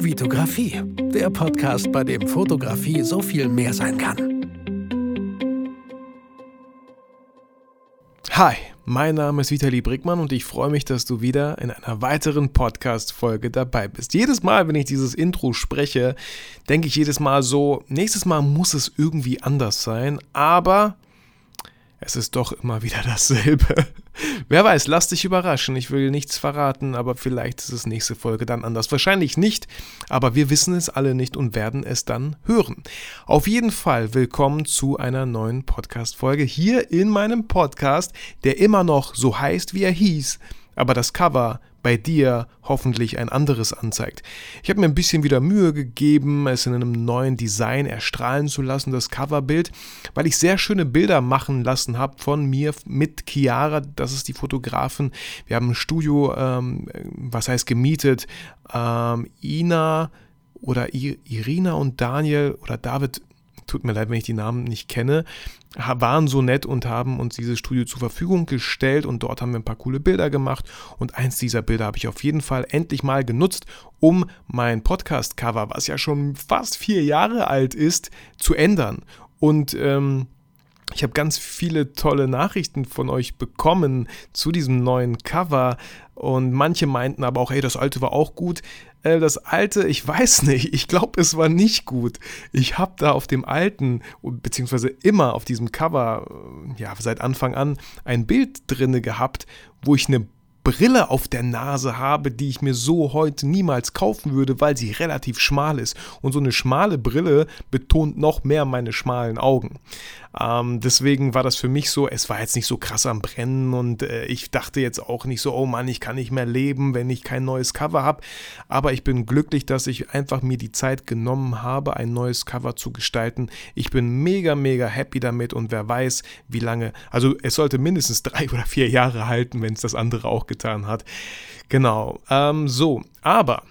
Vitografie, der Podcast, bei dem Fotografie so viel mehr sein kann. Hi, mein Name ist Vitali Brickmann und ich freue mich, dass du wieder in einer weiteren Podcast-Folge dabei bist. Jedes Mal, wenn ich dieses Intro spreche, denke ich jedes Mal so, nächstes Mal muss es irgendwie anders sein, aber es ist doch immer wieder dasselbe. Wer weiß, lass dich überraschen. Ich will nichts verraten, aber vielleicht ist es nächste Folge dann anders. Wahrscheinlich nicht, aber wir wissen es alle nicht und werden es dann hören. Auf jeden Fall willkommen zu einer neuen Podcast-Folge hier in meinem Podcast, der immer noch so heißt, wie er hieß, aber das Cover bei dir hoffentlich ein anderes anzeigt. Ich habe mir ein bisschen wieder Mühe gegeben, es in einem neuen Design erstrahlen zu lassen, das Coverbild, weil ich sehr schöne Bilder machen lassen habe von mir mit Chiara, das ist die Fotografin. Wir haben ein Studio, ähm, was heißt gemietet, ähm, Ina oder Irina und Daniel oder David tut mir leid, wenn ich die Namen nicht kenne, waren so nett und haben uns dieses Studio zur Verfügung gestellt und dort haben wir ein paar coole Bilder gemacht und eins dieser Bilder habe ich auf jeden Fall endlich mal genutzt, um mein Podcast-Cover, was ja schon fast vier Jahre alt ist, zu ändern. Und ähm, ich habe ganz viele tolle Nachrichten von euch bekommen zu diesem neuen Cover und manche meinten aber auch, hey, das alte war auch gut. Äh, das alte, ich weiß nicht, ich glaube, es war nicht gut. Ich habe da auf dem alten, beziehungsweise immer auf diesem Cover, äh, ja, seit Anfang an ein Bild drinne gehabt, wo ich eine Brille auf der Nase habe, die ich mir so heute niemals kaufen würde, weil sie relativ schmal ist. Und so eine schmale Brille betont noch mehr meine schmalen Augen. Ähm, deswegen war das für mich so, es war jetzt nicht so krass am Brennen und äh, ich dachte jetzt auch nicht so, oh Mann, ich kann nicht mehr leben, wenn ich kein neues Cover habe. Aber ich bin glücklich, dass ich einfach mir die Zeit genommen habe, ein neues Cover zu gestalten. Ich bin mega, mega happy damit und wer weiß, wie lange, also es sollte mindestens drei oder vier Jahre halten, wenn es das andere auch getan hat. Genau, ähm, so, aber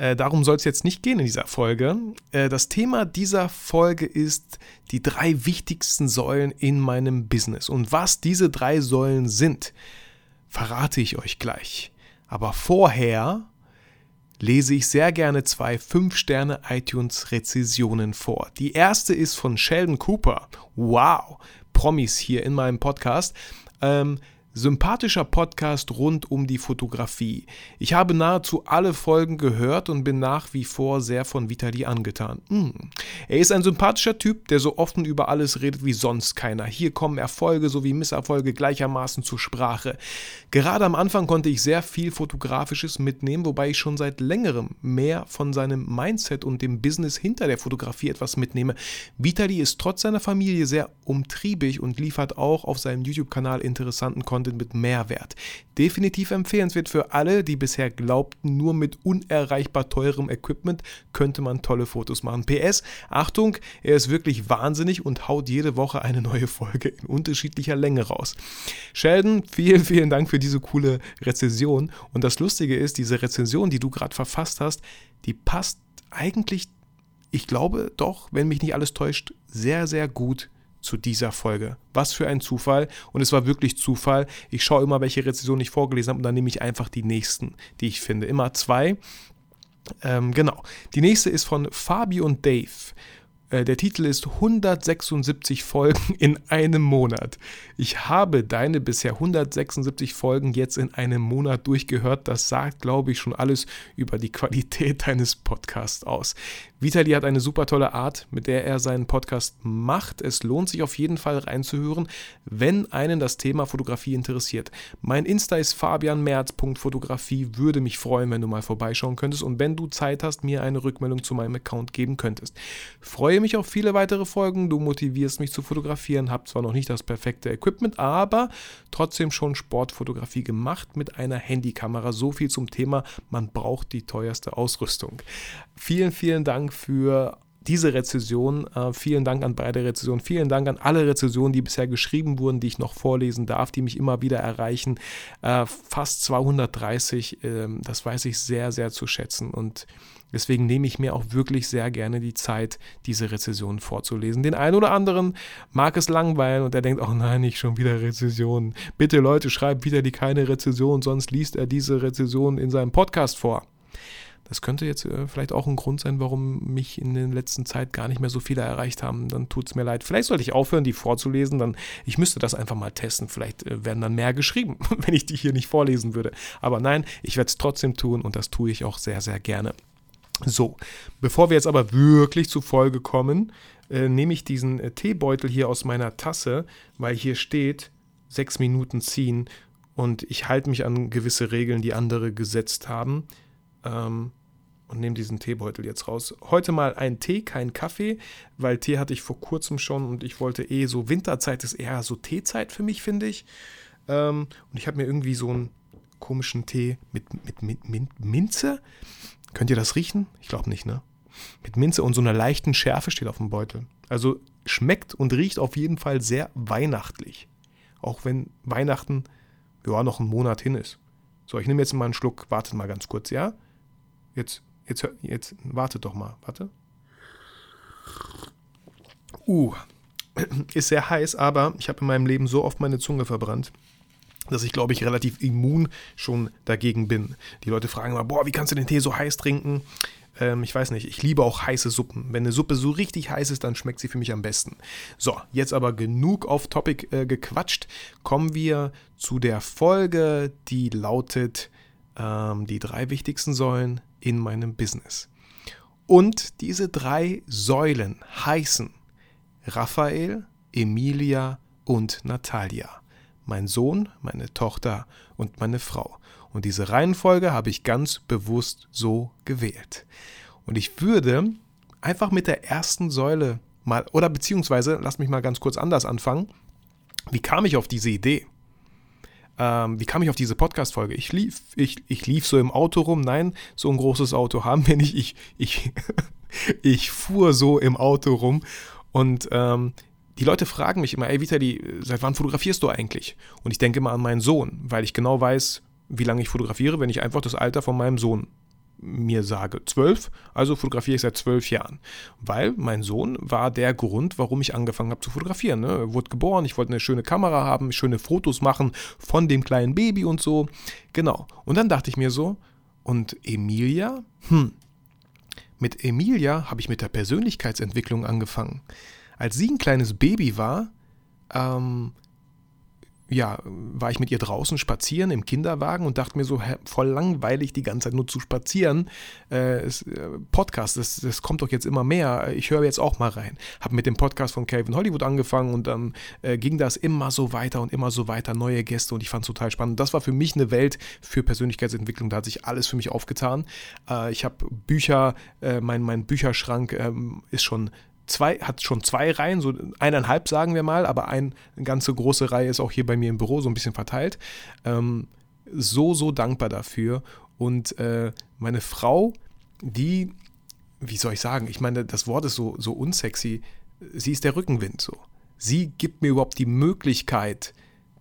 äh, darum soll es jetzt nicht gehen in dieser Folge. Äh, das Thema dieser Folge ist die drei wichtigsten Säulen in meinem Business. Und was diese drei Säulen sind, verrate ich euch gleich. Aber vorher lese ich sehr gerne zwei 5-Sterne iTunes-Rezessionen vor. Die erste ist von Sheldon Cooper. Wow, Promis hier in meinem Podcast. Ähm, sympathischer Podcast rund um die Fotografie. Ich habe nahezu alle Folgen gehört und bin nach wie vor sehr von Vitali angetan. Mm. Er ist ein sympathischer Typ, der so offen über alles redet wie sonst keiner. Hier kommen Erfolge sowie Misserfolge gleichermaßen zur Sprache. Gerade am Anfang konnte ich sehr viel Fotografisches mitnehmen, wobei ich schon seit längerem mehr von seinem Mindset und dem Business hinter der Fotografie etwas mitnehme. Vitali ist trotz seiner Familie sehr umtriebig und liefert auch auf seinem YouTube-Kanal interessanten Content Content mit Mehrwert. Definitiv empfehlenswert für alle, die bisher glaubten, nur mit unerreichbar teurem Equipment könnte man tolle Fotos machen. PS, Achtung, er ist wirklich wahnsinnig und haut jede Woche eine neue Folge in unterschiedlicher Länge raus. Sheldon, vielen, vielen Dank für diese coole Rezension. Und das Lustige ist, diese Rezension, die du gerade verfasst hast, die passt eigentlich, ich glaube doch, wenn mich nicht alles täuscht, sehr, sehr gut zu dieser Folge. Was für ein Zufall. Und es war wirklich Zufall. Ich schaue immer, welche Rezensionen ich vorgelesen habe und dann nehme ich einfach die nächsten, die ich finde. Immer zwei. Ähm, genau. Die nächste ist von Fabi und Dave. Äh, der Titel ist 176 Folgen in einem Monat. Ich habe deine bisher 176 Folgen jetzt in einem Monat durchgehört. Das sagt, glaube ich, schon alles über die Qualität deines Podcasts aus. Vitali hat eine super tolle Art, mit der er seinen Podcast macht. Es lohnt sich auf jeden Fall reinzuhören, wenn einen das Thema Fotografie interessiert. Mein Insta ist fabianmerz.fotografie. Würde mich freuen, wenn du mal vorbeischauen könntest und wenn du Zeit hast, mir eine Rückmeldung zu meinem Account geben könntest. Freue mich auf viele weitere Folgen. Du motivierst mich zu fotografieren. Hab zwar noch nicht das perfekte Equipment, aber trotzdem schon Sportfotografie gemacht mit einer Handykamera. So viel zum Thema, man braucht die teuerste Ausrüstung. Vielen, vielen Dank für diese Rezension. Äh, vielen Dank an beide Rezensionen. Vielen Dank an alle Rezensionen, die bisher geschrieben wurden, die ich noch vorlesen darf, die mich immer wieder erreichen. Äh, fast 230. Äh, das weiß ich sehr, sehr zu schätzen. Und deswegen nehme ich mir auch wirklich sehr gerne die Zeit, diese Rezensionen vorzulesen. Den einen oder anderen mag es langweilen und er denkt, oh nein, nicht schon wieder Rezensionen. Bitte Leute, schreibt wieder die keine Rezension, sonst liest er diese Rezension in seinem Podcast vor. Das könnte jetzt äh, vielleicht auch ein Grund sein, warum mich in der letzten Zeit gar nicht mehr so viele erreicht haben. Dann tut es mir leid. Vielleicht sollte ich aufhören, die vorzulesen. Dann, ich müsste das einfach mal testen. Vielleicht äh, werden dann mehr geschrieben, wenn ich die hier nicht vorlesen würde. Aber nein, ich werde es trotzdem tun und das tue ich auch sehr, sehr gerne. So, bevor wir jetzt aber wirklich zur Folge kommen, äh, nehme ich diesen äh, Teebeutel hier aus meiner Tasse, weil hier steht, sechs Minuten ziehen und ich halte mich an gewisse Regeln, die andere gesetzt haben. Ähm, und nehme diesen Teebeutel jetzt raus. Heute mal ein Tee, kein Kaffee, weil Tee hatte ich vor kurzem schon und ich wollte eh so, Winterzeit ist eher so Teezeit für mich, finde ich. Ähm, und ich habe mir irgendwie so einen komischen Tee mit, mit, mit, mit Minze. Könnt ihr das riechen? Ich glaube nicht, ne? Mit Minze und so einer leichten Schärfe steht auf dem Beutel. Also schmeckt und riecht auf jeden Fall sehr weihnachtlich. Auch wenn Weihnachten ja noch ein Monat hin ist. So, ich nehme jetzt mal einen Schluck. Wartet mal ganz kurz, ja? Jetzt, jetzt, jetzt, wartet doch mal. Warte. Uh, ist sehr heiß, aber ich habe in meinem Leben so oft meine Zunge verbrannt, dass ich, glaube ich, relativ immun schon dagegen bin. Die Leute fragen immer, boah, wie kannst du den Tee so heiß trinken? Ähm, ich weiß nicht, ich liebe auch heiße Suppen. Wenn eine Suppe so richtig heiß ist, dann schmeckt sie für mich am besten. So, jetzt aber genug auf Topic äh, gequatscht. Kommen wir zu der Folge, die lautet ähm, die drei wichtigsten Säulen in meinem Business. Und diese drei Säulen heißen Raphael, Emilia und Natalia. Mein Sohn, meine Tochter und meine Frau. Und diese Reihenfolge habe ich ganz bewusst so gewählt. Und ich würde einfach mit der ersten Säule mal, oder beziehungsweise, lass mich mal ganz kurz anders anfangen. Wie kam ich auf diese Idee? Ähm, wie kam ich auf diese Podcast-Folge? Ich lief, ich, ich lief so im Auto rum. Nein, so ein großes Auto haben wir nicht. Ich, ich, ich fuhr so im Auto rum und ähm, die Leute fragen mich immer, ey Vitali, seit wann fotografierst du eigentlich? Und ich denke immer an meinen Sohn, weil ich genau weiß, wie lange ich fotografiere, wenn ich einfach das Alter von meinem Sohn mir sage. Zwölf, also fotografiere ich seit zwölf Jahren. Weil mein Sohn war der Grund, warum ich angefangen habe zu fotografieren. Ne? Er wurde geboren, ich wollte eine schöne Kamera haben, schöne Fotos machen von dem kleinen Baby und so. Genau. Und dann dachte ich mir so, und Emilia? Hm. Mit Emilia habe ich mit der Persönlichkeitsentwicklung angefangen. Als sie ein kleines Baby war, ähm, ja, war ich mit ihr draußen spazieren im Kinderwagen und dachte mir so, voll langweilig die ganze Zeit nur zu spazieren. Äh, es, äh, Podcast, das, das kommt doch jetzt immer mehr. Ich höre jetzt auch mal rein. Habe mit dem Podcast von Calvin Hollywood angefangen und dann äh, ging das immer so weiter und immer so weiter, neue Gäste und ich fand es total spannend. Das war für mich eine Welt für Persönlichkeitsentwicklung. Da hat sich alles für mich aufgetan. Äh, ich habe Bücher, äh, mein, mein Bücherschrank ähm, ist schon zwei, hat schon zwei Reihen, so eineinhalb sagen wir mal, aber ein, eine ganze große Reihe ist auch hier bei mir im Büro so ein bisschen verteilt. Ähm, so, so dankbar dafür. Und äh, meine Frau, die, wie soll ich sagen, ich meine, das Wort ist so, so unsexy, sie ist der Rückenwind so. Sie gibt mir überhaupt die Möglichkeit,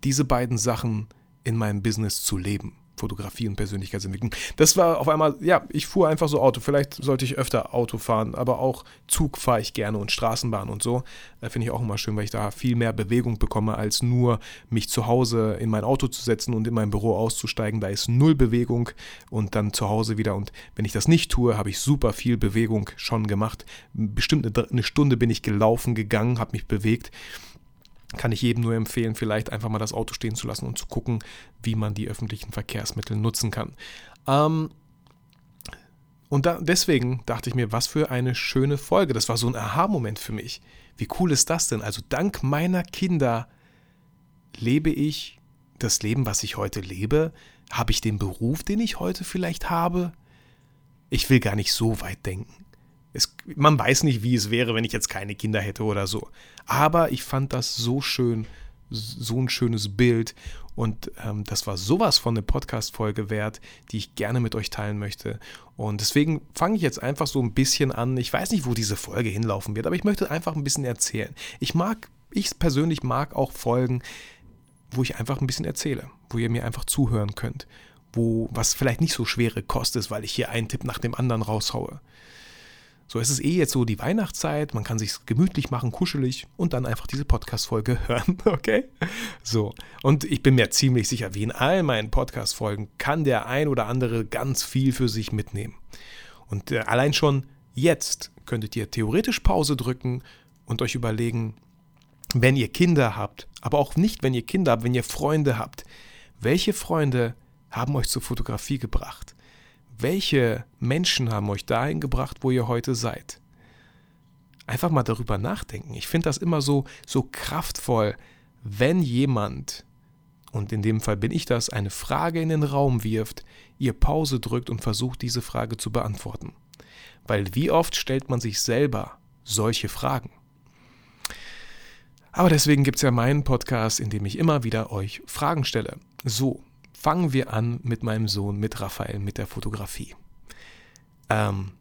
diese beiden Sachen in meinem Business zu leben. Fotografie und Persönlichkeitsentwicklung. Das war auf einmal, ja, ich fuhr einfach so Auto. Vielleicht sollte ich öfter Auto fahren, aber auch Zug fahre ich gerne und Straßenbahn und so. Äh, Finde ich auch immer schön, weil ich da viel mehr Bewegung bekomme, als nur mich zu Hause in mein Auto zu setzen und in mein Büro auszusteigen. Da ist null Bewegung und dann zu Hause wieder. Und wenn ich das nicht tue, habe ich super viel Bewegung schon gemacht. Bestimmt eine, eine Stunde bin ich gelaufen, gegangen, habe mich bewegt kann ich jedem nur empfehlen, vielleicht einfach mal das Auto stehen zu lassen und zu gucken, wie man die öffentlichen Verkehrsmittel nutzen kann. Ähm, und da, deswegen dachte ich mir, was für eine schöne Folge. Das war so ein Aha-Moment für mich. Wie cool ist das denn? Also dank meiner Kinder lebe ich das Leben, was ich heute lebe. Habe ich den Beruf, den ich heute vielleicht habe? Ich will gar nicht so weit denken. Es, man weiß nicht, wie es wäre, wenn ich jetzt keine Kinder hätte oder so. Aber ich fand das so schön, so ein schönes Bild. Und ähm, das war sowas von eine Podcast-Folge wert, die ich gerne mit euch teilen möchte. Und deswegen fange ich jetzt einfach so ein bisschen an. Ich weiß nicht, wo diese Folge hinlaufen wird, aber ich möchte einfach ein bisschen erzählen. Ich mag, ich persönlich mag auch Folgen, wo ich einfach ein bisschen erzähle, wo ihr mir einfach zuhören könnt, wo was vielleicht nicht so schwere Kost ist, weil ich hier einen Tipp nach dem anderen raushaue. So, es ist eh jetzt so die Weihnachtszeit, man kann sich gemütlich machen, kuschelig und dann einfach diese Podcast-Folge hören, okay? So, und ich bin mir ziemlich sicher, wie in all meinen Podcast-Folgen kann der ein oder andere ganz viel für sich mitnehmen. Und äh, allein schon jetzt könntet ihr theoretisch Pause drücken und euch überlegen, wenn ihr Kinder habt, aber auch nicht, wenn ihr Kinder habt, wenn ihr Freunde habt, welche Freunde haben euch zur Fotografie gebracht? Welche Menschen haben euch dahin gebracht, wo ihr heute seid? Einfach mal darüber nachdenken. Ich finde das immer so, so kraftvoll, wenn jemand, und in dem Fall bin ich das, eine Frage in den Raum wirft, ihr Pause drückt und versucht, diese Frage zu beantworten. Weil wie oft stellt man sich selber solche Fragen? Aber deswegen gibt es ja meinen Podcast, in dem ich immer wieder euch Fragen stelle. So, fangen wir an mit meinem Sohn, mit Raphael, mit der Fotografie. Ähm,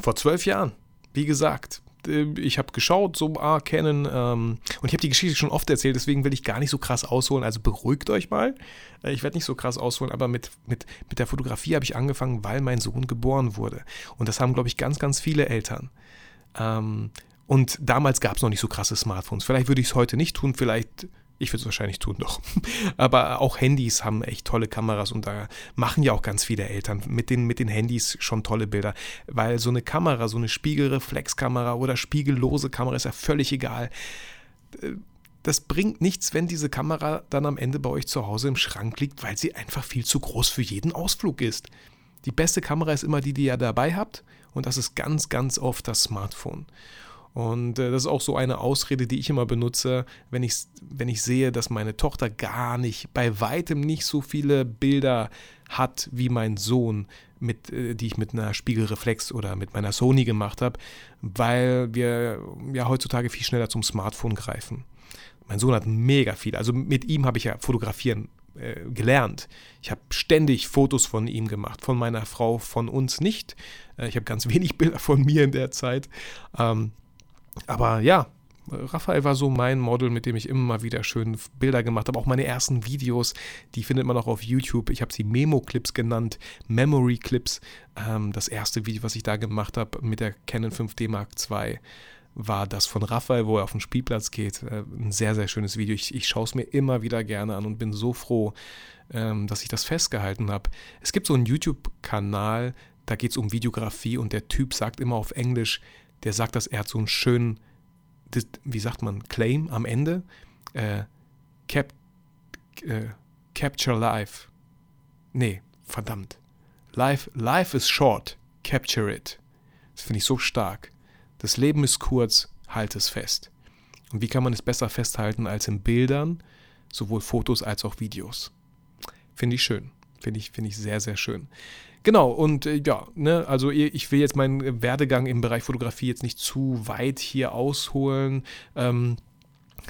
vor zwölf Jahren, wie gesagt, äh, ich habe geschaut, so, ah, Canon, ähm, und ich habe die Geschichte schon oft erzählt, deswegen will ich gar nicht so krass ausholen, also beruhigt euch mal. Äh, ich werde nicht so krass ausholen, aber mit, mit, mit der Fotografie habe ich angefangen, weil mein Sohn geboren wurde. Und das haben, glaube ich, ganz, ganz viele Eltern. Ähm, und damals gab es noch nicht so krasse Smartphones. Vielleicht würde ich es heute nicht tun, vielleicht ich würde es wahrscheinlich tun doch. Aber auch Handys haben echt tolle Kameras und da machen ja auch ganz viele Eltern mit den, mit den Handys schon tolle Bilder. Weil so eine Kamera, so eine Spiegelreflexkamera oder spiegellose Kamera ist ja völlig egal. Das bringt nichts, wenn diese Kamera dann am Ende bei euch zu Hause im Schrank liegt, weil sie einfach viel zu groß für jeden Ausflug ist. Die beste Kamera ist immer die, die ihr dabei habt und das ist ganz, ganz oft das Smartphone. Und äh, das ist auch so eine Ausrede, die ich immer benutze, wenn ich, wenn ich sehe, dass meine Tochter gar nicht, bei weitem nicht so viele Bilder hat wie mein Sohn, mit, äh, die ich mit einer Spiegelreflex oder mit meiner Sony gemacht habe, weil wir ja heutzutage viel schneller zum Smartphone greifen. Mein Sohn hat mega viel. Also mit ihm habe ich ja fotografieren äh, gelernt. Ich habe ständig Fotos von ihm gemacht, von meiner Frau, von uns nicht. Äh, ich habe ganz wenig Bilder von mir in der Zeit. Ähm, aber ja, Raphael war so mein Model, mit dem ich immer wieder schön Bilder gemacht habe. Auch meine ersten Videos, die findet man auch auf YouTube. Ich habe sie Memo-Clips genannt, Memory-Clips. Ähm, das erste Video, was ich da gemacht habe mit der Canon 5D Mark II, war das von Raphael, wo er auf den Spielplatz geht. Äh, ein sehr, sehr schönes Video. Ich, ich schaue es mir immer wieder gerne an und bin so froh, ähm, dass ich das festgehalten habe. Es gibt so einen YouTube-Kanal, da geht es um Videografie und der Typ sagt immer auf Englisch, der sagt, dass er hat so einen schönen, wie sagt man, Claim am Ende. Äh, cap, äh, capture life. Nee, verdammt. Life, life is short. Capture it. Das finde ich so stark. Das Leben ist kurz, halt es fest. Und wie kann man es besser festhalten als in Bildern, sowohl Fotos als auch Videos? Finde ich schön. Finde ich, find ich sehr, sehr schön. Genau, und äh, ja, ne, also ich will jetzt meinen Werdegang im Bereich Fotografie jetzt nicht zu weit hier ausholen. Ähm,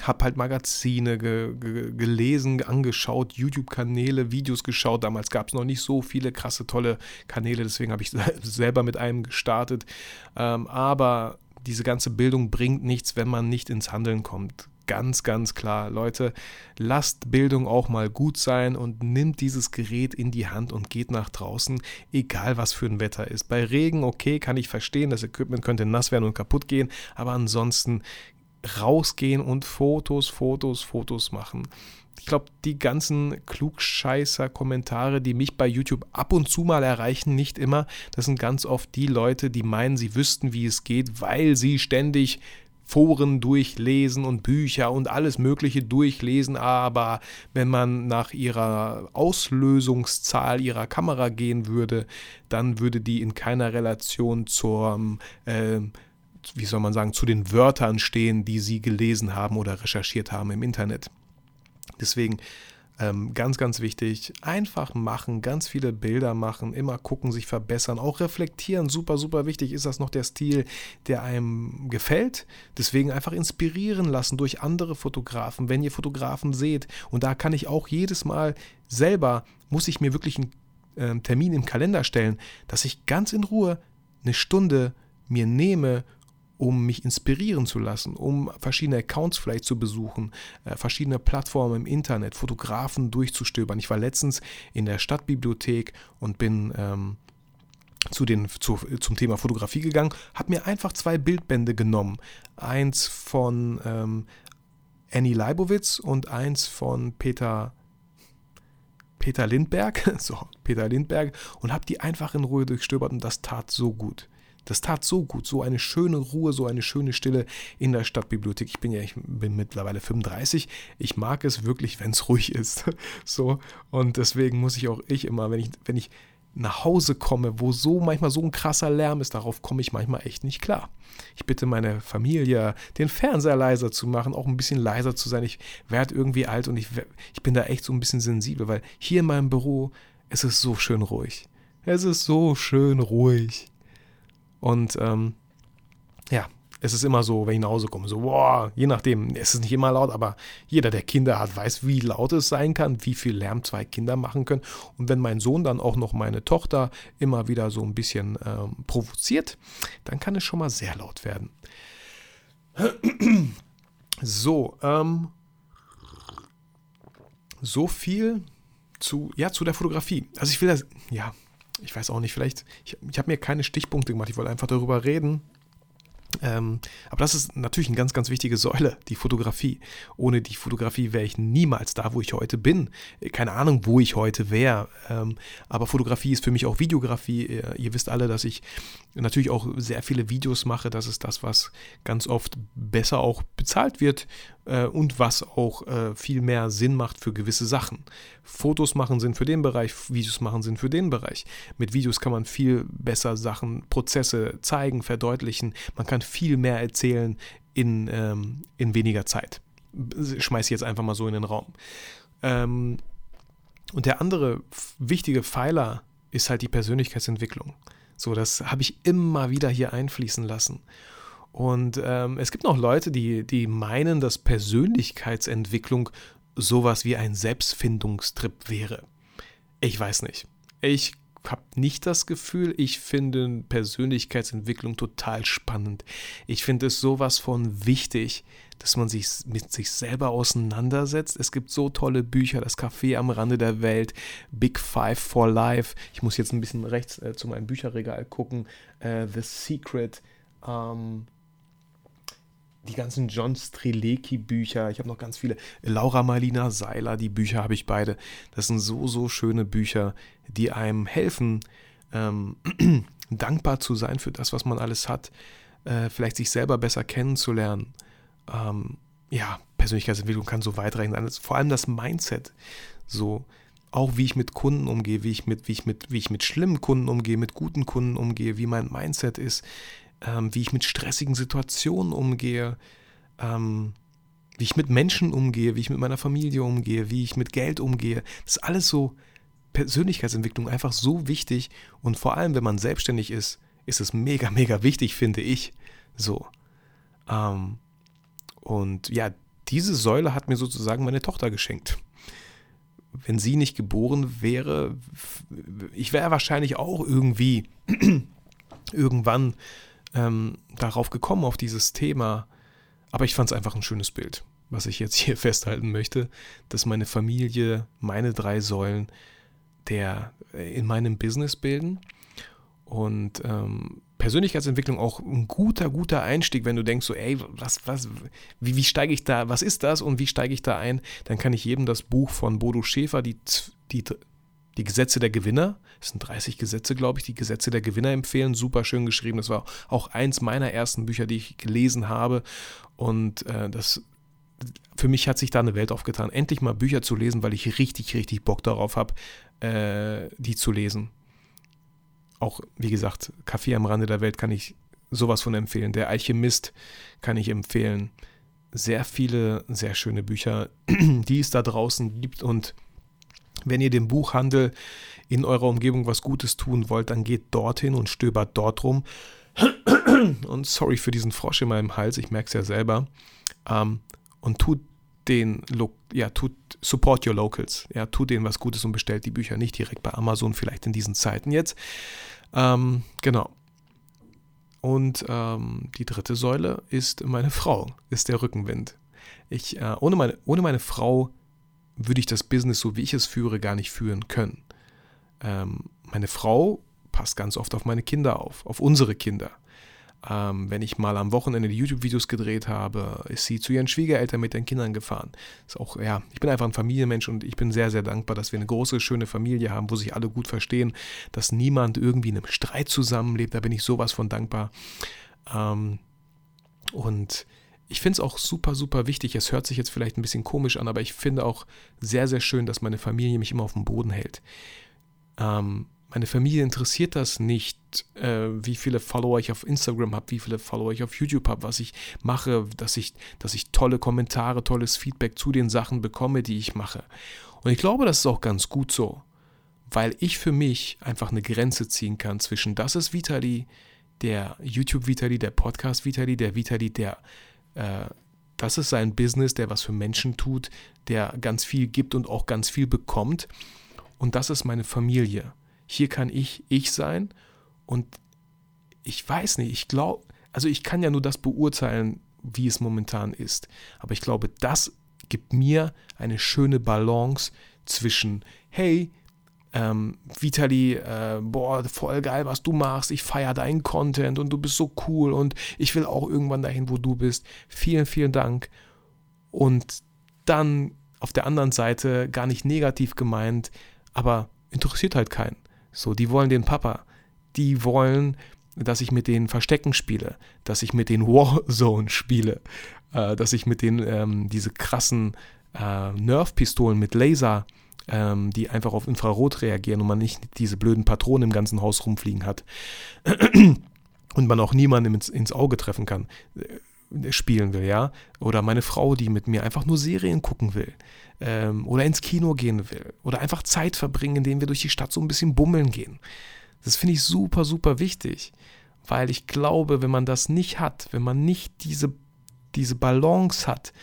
hab halt Magazine ge ge gelesen, angeschaut, YouTube-Kanäle, Videos geschaut. Damals gab es noch nicht so viele krasse, tolle Kanäle, deswegen habe ich selber mit einem gestartet. Ähm, aber diese ganze Bildung bringt nichts, wenn man nicht ins Handeln kommt ganz, ganz klar, Leute, lasst Bildung auch mal gut sein und nimmt dieses Gerät in die Hand und geht nach draußen, egal was für ein Wetter ist. Bei Regen, okay, kann ich verstehen, das Equipment könnte nass werden und kaputt gehen, aber ansonsten rausgehen und Fotos, Fotos, Fotos machen. Ich glaube, die ganzen Klugscheißer-Kommentare, die mich bei YouTube ab und zu mal erreichen, nicht immer, das sind ganz oft die Leute, die meinen, sie wüssten, wie es geht, weil sie ständig Foren durchlesen und Bücher und alles Mögliche durchlesen, aber wenn man nach ihrer Auslösungszahl ihrer Kamera gehen würde, dann würde die in keiner Relation zur, äh, wie soll man sagen, zu den Wörtern stehen, die sie gelesen haben oder recherchiert haben im Internet. Deswegen ähm, ganz, ganz wichtig. Einfach machen, ganz viele Bilder machen, immer gucken, sich verbessern, auch reflektieren. Super, super wichtig. Ist das noch der Stil, der einem gefällt? Deswegen einfach inspirieren lassen durch andere Fotografen, wenn ihr Fotografen seht. Und da kann ich auch jedes Mal selber, muss ich mir wirklich einen äh, Termin im Kalender stellen, dass ich ganz in Ruhe eine Stunde mir nehme um mich inspirieren zu lassen, um verschiedene Accounts vielleicht zu besuchen, äh, verschiedene Plattformen im Internet, Fotografen durchzustöbern. Ich war letztens in der Stadtbibliothek und bin ähm, zu den, zu, zum Thema Fotografie gegangen, habe mir einfach zwei Bildbände genommen. Eins von ähm, Annie Leibowitz und eins von Peter Peter Lindberg, so, Peter Lindberg, und habe die einfach in Ruhe durchstöbert und das tat so gut. Das tat so gut, so eine schöne Ruhe, so eine schöne Stille in der Stadtbibliothek. Ich bin ja, ich bin mittlerweile 35. Ich mag es wirklich, wenn es ruhig ist. So und deswegen muss ich auch ich immer, wenn ich wenn ich nach Hause komme, wo so manchmal so ein krasser Lärm ist, darauf komme ich manchmal echt nicht klar. Ich bitte meine Familie, den Fernseher leiser zu machen, auch ein bisschen leiser zu sein. Ich werde irgendwie alt und ich, ich bin da echt so ein bisschen sensibel, weil hier in meinem Büro, es ist so schön ruhig. Es ist so schön ruhig. Und ähm, ja, es ist immer so, wenn ich nach Hause komme, so, boah, je nachdem, es ist nicht immer laut, aber jeder, der Kinder hat, weiß, wie laut es sein kann, wie viel Lärm zwei Kinder machen können. Und wenn mein Sohn dann auch noch meine Tochter immer wieder so ein bisschen ähm, provoziert, dann kann es schon mal sehr laut werden. So, ähm, so viel zu, ja, zu der Fotografie. Also ich will das, ja, ich weiß auch nicht, vielleicht, ich, ich habe mir keine Stichpunkte gemacht, ich wollte einfach darüber reden. Ähm, aber das ist natürlich eine ganz, ganz wichtige Säule, die Fotografie. Ohne die Fotografie wäre ich niemals da, wo ich heute bin. Keine Ahnung, wo ich heute wäre. Ähm, aber Fotografie ist für mich auch Videografie. Ihr, ihr, wisst alle, dass ich natürlich auch sehr viele Videos mache. Das ist das, was ganz oft besser auch bezahlt wird äh, und was auch äh, viel mehr Sinn macht für gewisse Sachen. Fotos machen Sinn für den Bereich, Videos machen Sinn für den Bereich. Mit Videos kann man viel besser Sachen, Prozesse zeigen, verdeutlichen. Man kann viel mehr erzählen in, ähm, in weniger Zeit. Schmeiße ich jetzt einfach mal so in den Raum. Ähm, und der andere wichtige Pfeiler ist halt die Persönlichkeitsentwicklung. So, das habe ich immer wieder hier einfließen lassen. Und ähm, es gibt noch Leute, die, die meinen, dass Persönlichkeitsentwicklung sowas wie ein Selbstfindungstrip wäre. Ich weiß nicht. Ich habe nicht das Gefühl, ich finde Persönlichkeitsentwicklung total spannend. Ich finde es sowas von wichtig, dass man sich mit sich selber auseinandersetzt. Es gibt so tolle Bücher, das Café am Rande der Welt, Big Five for Life. Ich muss jetzt ein bisschen rechts äh, zu meinem Bücherregal gucken. Äh, The Secret. Ähm, die ganzen John Strilecki-Bücher. Ich habe noch ganz viele. Laura Marlina Seiler, die Bücher habe ich beide. Das sind so, so schöne Bücher, die einem helfen, ähm, dankbar zu sein für das, was man alles hat. Äh, vielleicht sich selber besser kennenzulernen. Ähm, ja, Persönlichkeitsentwicklung kann so weitreichend sein. Vor allem das Mindset. So, auch wie ich mit Kunden umgehe, wie ich mit, wie ich mit, wie ich mit schlimmen Kunden umgehe, mit guten Kunden umgehe, wie mein Mindset ist ähm, wie ich mit stressigen Situationen umgehe, ähm, wie ich mit Menschen umgehe, wie ich mit meiner Familie umgehe, wie ich mit Geld umgehe. Das ist alles so Persönlichkeitsentwicklung einfach so wichtig und vor allem, wenn man selbstständig ist, ist es mega, mega wichtig, finde ich. So. Ähm, und ja, diese Säule hat mir sozusagen meine Tochter geschenkt. Wenn sie nicht geboren wäre, ich wäre wahrscheinlich auch irgendwie irgendwann ähm, darauf gekommen, auf dieses Thema. Aber ich fand es einfach ein schönes Bild, was ich jetzt hier festhalten möchte, dass meine Familie, meine drei Säulen der äh, in meinem Business bilden. Und ähm, Persönlichkeitsentwicklung auch ein guter, guter Einstieg, wenn du denkst, so, ey, was, was, wie, wie steige ich da, was ist das und wie steige ich da ein? Dann kann ich jedem das Buch von Bodo Schäfer, die, die die Gesetze der Gewinner. Es sind 30 Gesetze, glaube ich, die Gesetze der Gewinner empfehlen. Super schön geschrieben. Das war auch eins meiner ersten Bücher, die ich gelesen habe. Und äh, das für mich hat sich da eine Welt aufgetan. Endlich mal Bücher zu lesen, weil ich richtig, richtig Bock darauf habe, äh, die zu lesen. Auch, wie gesagt, Kaffee am Rande der Welt kann ich sowas von empfehlen. Der Alchemist kann ich empfehlen. Sehr viele, sehr schöne Bücher, die es da draußen gibt und wenn ihr dem Buchhandel in eurer Umgebung was Gutes tun wollt, dann geht dorthin und stöbert dort rum. Und sorry für diesen Frosch in meinem Hals, ich merke es ja selber. Ähm, und tut den, ja, tut, support your locals. Ja, tut denen was Gutes und bestellt die Bücher nicht direkt bei Amazon, vielleicht in diesen Zeiten jetzt. Ähm, genau. Und ähm, die dritte Säule ist meine Frau, ist der Rückenwind. Ich, äh, ohne, meine, ohne meine Frau würde ich das Business, so wie ich es führe, gar nicht führen können. Ähm, meine Frau passt ganz oft auf meine Kinder auf, auf unsere Kinder. Ähm, wenn ich mal am Wochenende die YouTube-Videos gedreht habe, ist sie zu ihren Schwiegereltern mit den Kindern gefahren. Ist auch, ja, ich bin einfach ein Familienmensch und ich bin sehr, sehr dankbar, dass wir eine große, schöne Familie haben, wo sich alle gut verstehen, dass niemand irgendwie in einem Streit zusammenlebt. Da bin ich sowas von dankbar. Ähm, und ich finde es auch super, super wichtig. Es hört sich jetzt vielleicht ein bisschen komisch an, aber ich finde auch sehr, sehr schön, dass meine Familie mich immer auf dem Boden hält. Ähm, meine Familie interessiert das nicht, äh, wie viele Follower ich auf Instagram habe, wie viele Follower ich auf YouTube habe, was ich mache, dass ich, dass ich tolle Kommentare, tolles Feedback zu den Sachen bekomme, die ich mache. Und ich glaube, das ist auch ganz gut so, weil ich für mich einfach eine Grenze ziehen kann zwischen das ist Vitali, der YouTube Vitali, der Podcast Vitali, der Vitali, der äh, das ist sein Business, der was für Menschen tut, der ganz viel gibt und auch ganz viel bekommt. Und das ist meine Familie. Hier kann ich ich sein und ich weiß nicht, ich glaube, also ich kann ja nur das beurteilen, wie es momentan ist. Aber ich glaube, das gibt mir eine schöne Balance zwischen, hey, ähm, Vitali, äh, boah, voll geil, was du machst, ich feiere deinen Content und du bist so cool und ich will auch irgendwann dahin, wo du bist. Vielen, vielen Dank. Und dann auf der anderen Seite gar nicht negativ gemeint, aber interessiert halt keinen. So, die wollen den Papa. Die wollen, dass ich mit denen Verstecken spiele, dass ich mit denen Warzone spiele, äh, dass ich mit denen ähm, diese krassen äh, Nerf-Pistolen mit Laser, ähm, die einfach auf Infrarot reagieren und man nicht diese blöden Patronen im ganzen Haus rumfliegen hat und man auch niemandem ins, ins Auge treffen kann äh, spielen will, ja. Oder meine Frau, die mit mir einfach nur Serien gucken will ähm, oder ins Kino gehen will oder einfach Zeit verbringen, indem wir durch die Stadt so ein bisschen bummeln gehen. Das finde ich super, super wichtig, weil ich glaube, wenn man das nicht hat, wenn man nicht diese, diese Balance hat,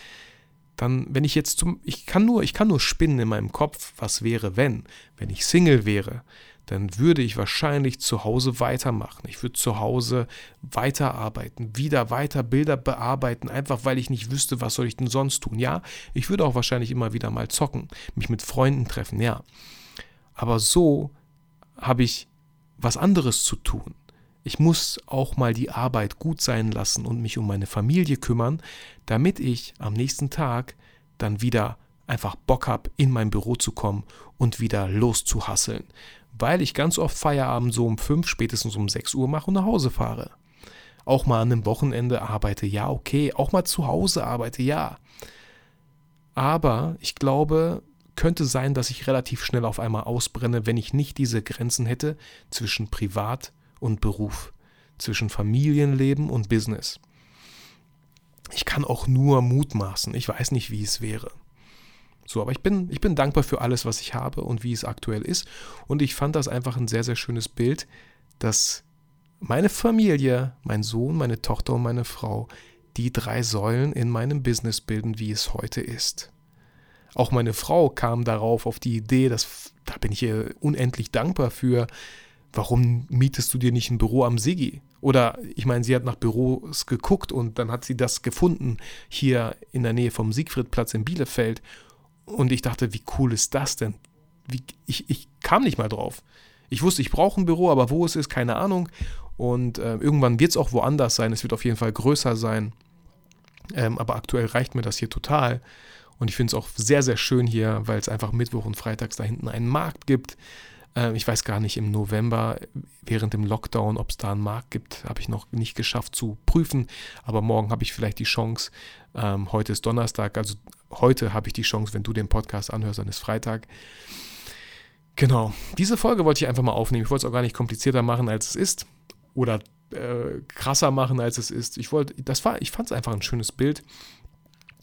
dann, wenn ich jetzt zum, ich kann nur, ich kann nur spinnen in meinem Kopf, was wäre, wenn, wenn ich Single wäre, dann würde ich wahrscheinlich zu Hause weitermachen. Ich würde zu Hause weiterarbeiten, wieder weiter Bilder bearbeiten, einfach weil ich nicht wüsste, was soll ich denn sonst tun. Ja, ich würde auch wahrscheinlich immer wieder mal zocken, mich mit Freunden treffen, ja. Aber so habe ich was anderes zu tun. Ich muss auch mal die Arbeit gut sein lassen und mich um meine Familie kümmern, damit ich am nächsten Tag dann wieder einfach Bock habe, in mein Büro zu kommen und wieder loszuhasseln weil ich ganz oft Feierabend so um 5, spätestens um 6 Uhr mache und nach Hause fahre. Auch mal an einem Wochenende arbeite, ja, okay. Auch mal zu Hause arbeite, ja. Aber ich glaube, könnte sein, dass ich relativ schnell auf einmal ausbrenne, wenn ich nicht diese Grenzen hätte zwischen Privat und Beruf, zwischen Familienleben und Business. Ich kann auch nur mutmaßen, ich weiß nicht, wie es wäre. So, aber ich bin, ich bin dankbar für alles, was ich habe und wie es aktuell ist. Und ich fand das einfach ein sehr, sehr schönes Bild, dass meine Familie, mein Sohn, meine Tochter und meine Frau die drei Säulen in meinem Business bilden, wie es heute ist. Auch meine Frau kam darauf auf die Idee, dass, da bin ich ihr unendlich dankbar für, warum mietest du dir nicht ein Büro am Sigi? Oder ich meine, sie hat nach Büros geguckt und dann hat sie das gefunden hier in der Nähe vom Siegfriedplatz in Bielefeld und ich dachte, wie cool ist das denn? Wie, ich, ich kam nicht mal drauf. Ich wusste, ich brauche ein Büro, aber wo es ist, keine Ahnung. Und äh, irgendwann wird es auch woanders sein. Es wird auf jeden Fall größer sein. Ähm, aber aktuell reicht mir das hier total. Und ich finde es auch sehr, sehr schön hier, weil es einfach Mittwoch und Freitags da hinten einen Markt gibt. Ähm, ich weiß gar nicht im November, während dem Lockdown, ob es da einen Markt gibt, habe ich noch nicht geschafft zu prüfen. Aber morgen habe ich vielleicht die Chance. Ähm, heute ist Donnerstag, also heute habe ich die Chance, wenn du den Podcast anhörst, dann ist Freitag. Genau, diese Folge wollte ich einfach mal aufnehmen. Ich wollte es auch gar nicht komplizierter machen, als es ist. Oder äh, krasser machen, als es ist. Ich ich fand es einfach ein schönes Bild.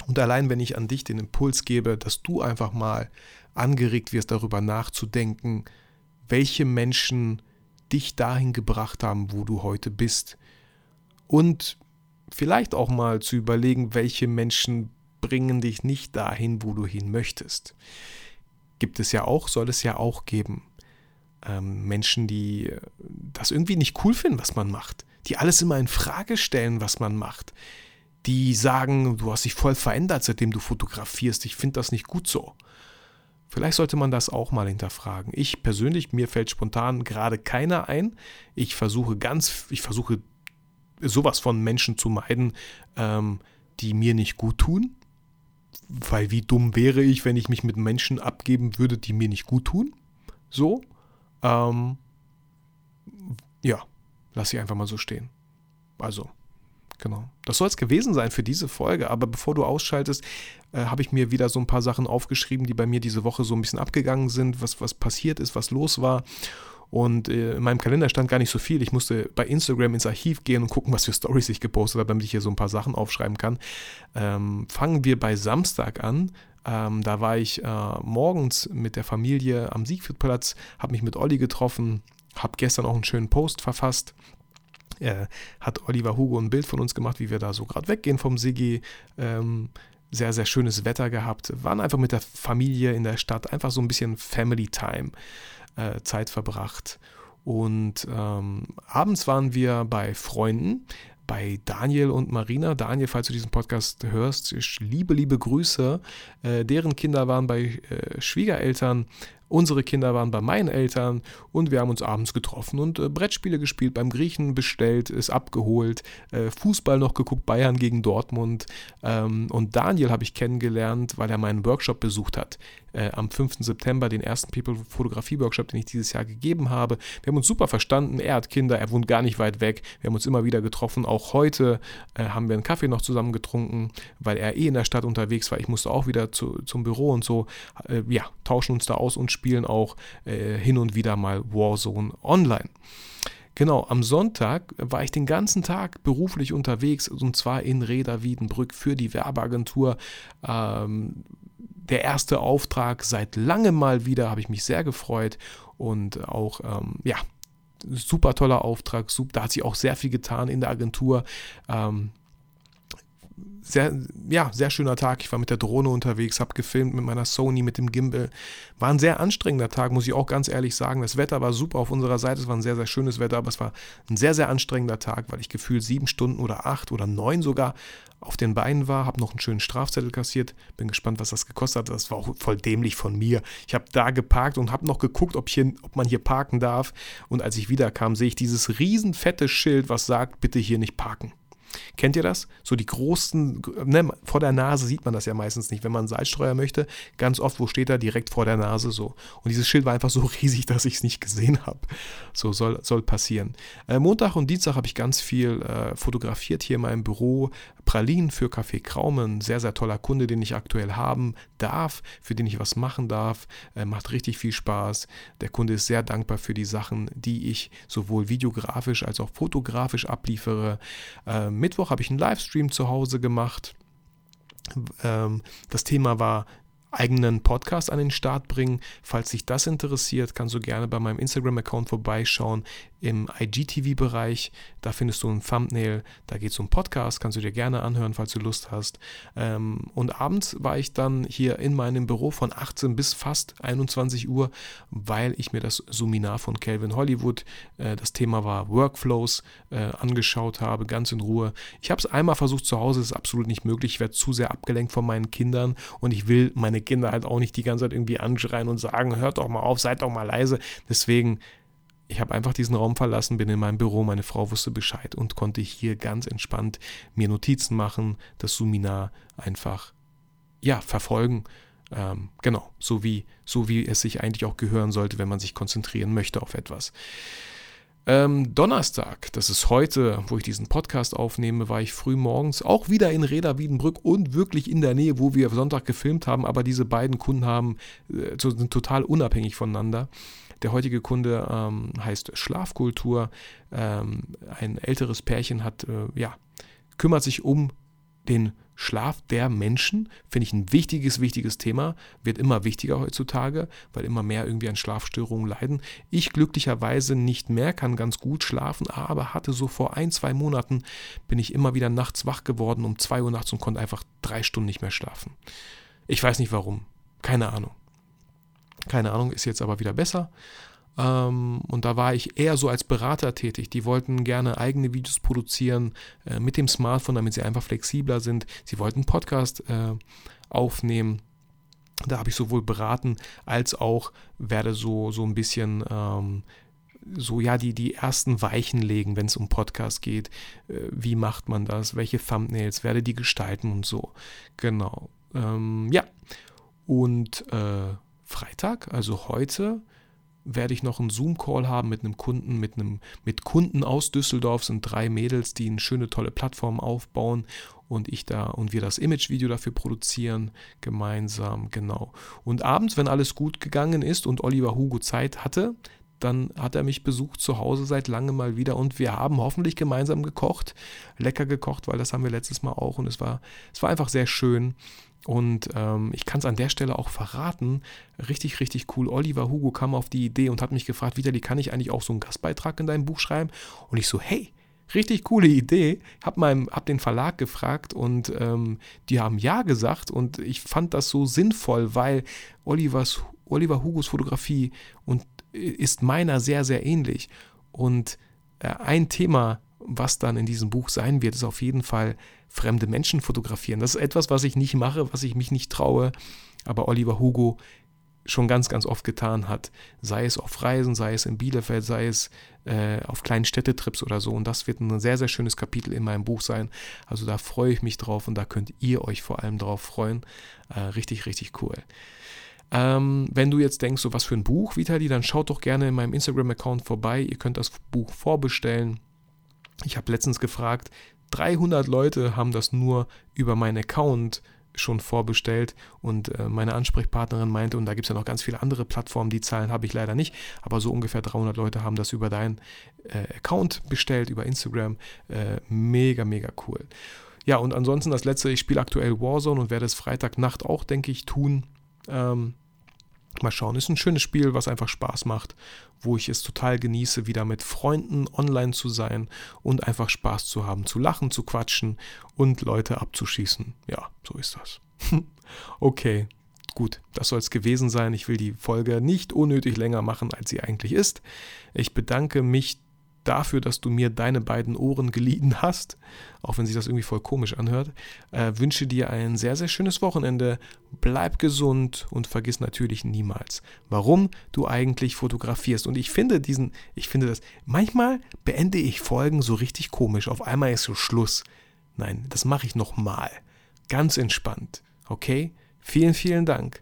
Und allein, wenn ich an dich den Impuls gebe, dass du einfach mal angeregt wirst, darüber nachzudenken, welche Menschen dich dahin gebracht haben, wo du heute bist. Und vielleicht auch mal zu überlegen, welche Menschen bringen dich nicht dahin, wo du hin möchtest. Gibt es ja auch, soll es ja auch geben. Ähm, Menschen, die äh, das irgendwie nicht cool finden, was man macht, die alles immer in Frage stellen, was man macht, die sagen, du hast dich voll verändert, seitdem du fotografierst, ich finde das nicht gut so. Vielleicht sollte man das auch mal hinterfragen. Ich persönlich, mir fällt spontan gerade keiner ein. Ich versuche ganz, ich versuche sowas von Menschen zu meiden, ähm, die mir nicht gut tun. Weil wie dumm wäre ich, wenn ich mich mit Menschen abgeben würde, die mir nicht gut tun? So. Ähm, ja, lass ich einfach mal so stehen. Also, genau. Das soll es gewesen sein für diese Folge. Aber bevor du ausschaltest, äh, habe ich mir wieder so ein paar Sachen aufgeschrieben, die bei mir diese Woche so ein bisschen abgegangen sind, was, was passiert ist, was los war. Und äh, in meinem Kalender stand gar nicht so viel. Ich musste bei Instagram ins Archiv gehen und gucken, was für Stories ich gepostet habe, damit ich hier so ein paar Sachen aufschreiben kann. Ähm, fangen wir bei Samstag an. Ähm, da war ich äh, morgens mit der Familie am Siegfriedplatz, habe mich mit Olli getroffen, habe gestern auch einen schönen Post verfasst. Äh, hat Oliver Hugo ein Bild von uns gemacht, wie wir da so gerade weggehen vom Sigi. Ähm, sehr, sehr schönes Wetter gehabt. Waren einfach mit der Familie in der Stadt, einfach so ein bisschen Family Time äh, Zeit verbracht. Und ähm, abends waren wir bei Freunden, bei Daniel und Marina. Daniel, falls du diesen Podcast hörst, liebe, liebe Grüße. Äh, deren Kinder waren bei äh, Schwiegereltern. Unsere Kinder waren bei meinen Eltern und wir haben uns abends getroffen und äh, Brettspiele gespielt, beim Griechen bestellt, ist abgeholt, äh, Fußball noch geguckt, Bayern gegen Dortmund. Ähm, und Daniel habe ich kennengelernt, weil er meinen Workshop besucht hat. Äh, am 5. September, den ersten People-Fotografie-Workshop, den ich dieses Jahr gegeben habe. Wir haben uns super verstanden. Er hat Kinder, er wohnt gar nicht weit weg. Wir haben uns immer wieder getroffen. Auch heute äh, haben wir einen Kaffee noch zusammen getrunken, weil er eh in der Stadt unterwegs war. Ich musste auch wieder zu, zum Büro und so. Äh, ja, tauschen uns da aus und spielen auch äh, hin und wieder mal Warzone online. Genau, am Sonntag war ich den ganzen Tag beruflich unterwegs und zwar in Reda Wiedenbrück für die Werbeagentur. Ähm, der erste Auftrag seit langem mal wieder, habe ich mich sehr gefreut und auch, ähm, ja, super toller Auftrag, super, da hat sich auch sehr viel getan in der Agentur. Ähm, sehr, ja, sehr schöner Tag. Ich war mit der Drohne unterwegs, habe gefilmt mit meiner Sony, mit dem Gimbal. War ein sehr anstrengender Tag, muss ich auch ganz ehrlich sagen. Das Wetter war super auf unserer Seite. Es war ein sehr, sehr schönes Wetter, aber es war ein sehr, sehr anstrengender Tag, weil ich gefühlt sieben Stunden oder acht oder neun sogar auf den Beinen war. Habe noch einen schönen Strafzettel kassiert. Bin gespannt, was das gekostet hat. Das war auch voll dämlich von mir. Ich habe da geparkt und habe noch geguckt, ob, hier, ob man hier parken darf. Und als ich wiederkam, sehe ich dieses riesen fette Schild, was sagt, bitte hier nicht parken. Kennt ihr das? So die großen, ne, vor der Nase sieht man das ja meistens nicht. Wenn man Salzstreuer möchte, ganz oft, wo steht er? Direkt vor der Nase so. Und dieses Schild war einfach so riesig, dass ich es nicht gesehen habe. So soll, soll passieren. Äh, Montag und Dienstag habe ich ganz viel äh, fotografiert hier in meinem Büro. Pralinen für Café Kraumen, sehr, sehr toller Kunde, den ich aktuell haben darf, für den ich was machen darf. Äh, macht richtig viel Spaß. Der Kunde ist sehr dankbar für die Sachen, die ich sowohl videografisch als auch fotografisch abliefere. Äh, Mittwoch habe ich einen Livestream zu Hause gemacht. Ähm, das Thema war eigenen Podcast an den Start bringen. Falls dich das interessiert, kannst du gerne bei meinem Instagram-Account vorbeischauen im IGTV-Bereich. Da findest du ein Thumbnail, da geht es um Podcast, kannst du dir gerne anhören, falls du Lust hast. Ähm, und abends war ich dann hier in meinem Büro von 18 bis fast 21 Uhr, weil ich mir das Seminar von Calvin Hollywood, äh, das Thema war Workflows, äh, angeschaut habe, ganz in Ruhe. Ich habe es einmal versucht zu Hause, ist absolut nicht möglich. Ich werde zu sehr abgelenkt von meinen Kindern und ich will meine Kinder halt auch nicht die ganze Zeit irgendwie anschreien und sagen, hört doch mal auf, seid doch mal leise. Deswegen ich habe einfach diesen Raum verlassen, bin in meinem Büro, meine Frau wusste Bescheid und konnte hier ganz entspannt mir Notizen machen, das Seminar einfach ja verfolgen. Ähm, genau, so wie, so wie es sich eigentlich auch gehören sollte, wenn man sich konzentrieren möchte auf etwas. Ähm, Donnerstag, das ist heute, wo ich diesen Podcast aufnehme, war ich früh morgens auch wieder in Reda Wiedenbrück und wirklich in der Nähe, wo wir Sonntag gefilmt haben, aber diese beiden Kunden haben, äh, sind total unabhängig voneinander. Der heutige Kunde ähm, heißt Schlafkultur. Ähm, ein älteres Pärchen hat, äh, ja, kümmert sich um den Schlaf der Menschen. Finde ich ein wichtiges, wichtiges Thema. Wird immer wichtiger heutzutage, weil immer mehr irgendwie an Schlafstörungen leiden. Ich glücklicherweise nicht mehr, kann ganz gut schlafen, aber hatte so vor ein, zwei Monaten, bin ich immer wieder nachts wach geworden um zwei Uhr nachts und konnte einfach drei Stunden nicht mehr schlafen. Ich weiß nicht warum. Keine Ahnung. Keine Ahnung, ist jetzt aber wieder besser. Ähm, und da war ich eher so als Berater tätig. Die wollten gerne eigene Videos produzieren äh, mit dem Smartphone, damit sie einfach flexibler sind. Sie wollten Podcast äh, aufnehmen. Da habe ich sowohl beraten als auch werde so, so ein bisschen ähm, so ja die, die ersten Weichen legen, wenn es um Podcast geht. Äh, wie macht man das? Welche Thumbnails? Werde die gestalten und so. Genau. Ähm, ja. Und äh, Freitag, also heute, werde ich noch einen Zoom-Call haben mit einem Kunden, mit einem, mit Kunden aus Düsseldorf, sind drei Mädels, die eine schöne, tolle Plattform aufbauen und ich da und wir das Image-Video dafür produzieren, gemeinsam, genau. Und abends, wenn alles gut gegangen ist und Oliver Hugo Zeit hatte, dann hat er mich besucht zu Hause seit langem mal wieder und wir haben hoffentlich gemeinsam gekocht, lecker gekocht, weil das haben wir letztes Mal auch und es war, es war einfach sehr schön. Und ähm, ich kann es an der Stelle auch verraten, richtig, richtig cool. Oliver Hugo kam auf die Idee und hat mich gefragt, Vitali, kann ich eigentlich auch so einen Gastbeitrag in deinem Buch schreiben? Und ich so, hey, richtig coole Idee. Hab, meinem, hab den Verlag gefragt und ähm, die haben ja gesagt und ich fand das so sinnvoll, weil Olivers, Oliver Hugos Fotografie und äh, ist meiner sehr, sehr ähnlich. Und äh, ein Thema, was dann in diesem Buch sein wird, ist auf jeden Fall fremde Menschen fotografieren. Das ist etwas, was ich nicht mache, was ich mich nicht traue. Aber Oliver Hugo schon ganz, ganz oft getan hat. Sei es auf Reisen, sei es in Bielefeld, sei es äh, auf kleinen Städtetrips oder so. Und das wird ein sehr, sehr schönes Kapitel in meinem Buch sein. Also da freue ich mich drauf und da könnt ihr euch vor allem drauf freuen. Äh, richtig, richtig cool. Ähm, wenn du jetzt denkst, so was für ein Buch, Vitali, dann schaut doch gerne in meinem Instagram-Account vorbei. Ihr könnt das Buch vorbestellen. Ich habe letztens gefragt, 300 Leute haben das nur über meinen Account schon vorbestellt und äh, meine Ansprechpartnerin meinte, und da gibt es ja noch ganz viele andere Plattformen, die Zahlen habe ich leider nicht, aber so ungefähr 300 Leute haben das über deinen äh, Account bestellt, über Instagram. Äh, mega, mega cool. Ja, und ansonsten das letzte, ich spiele aktuell Warzone und werde es Freitagnacht auch, denke ich, tun. Ähm, Mal schauen, ist ein schönes Spiel, was einfach Spaß macht, wo ich es total genieße, wieder mit Freunden online zu sein und einfach Spaß zu haben, zu lachen, zu quatschen und Leute abzuschießen. Ja, so ist das. okay, gut, das soll es gewesen sein. Ich will die Folge nicht unnötig länger machen, als sie eigentlich ist. Ich bedanke mich dafür, dass du mir deine beiden Ohren geliehen hast, auch wenn sich das irgendwie voll komisch anhört. Äh, wünsche dir ein sehr, sehr schönes Wochenende. Bleib gesund und vergiss natürlich niemals, warum du eigentlich fotografierst. Und ich finde diesen, ich finde das, manchmal beende ich Folgen so richtig komisch. Auf einmal ist so Schluss. Nein, das mache ich nochmal. Ganz entspannt. Okay? Vielen, vielen Dank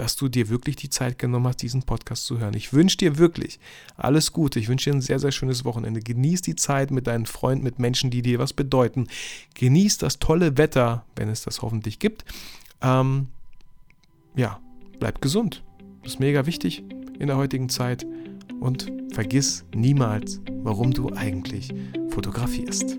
dass du dir wirklich die Zeit genommen hast, diesen Podcast zu hören. Ich wünsche dir wirklich alles Gute. Ich wünsche dir ein sehr, sehr schönes Wochenende. Genieß die Zeit mit deinen Freunden, mit Menschen, die dir was bedeuten. Genieß das tolle Wetter, wenn es das hoffentlich gibt. Ähm, ja, bleib gesund. Das ist mega wichtig in der heutigen Zeit. Und vergiss niemals, warum du eigentlich fotografierst.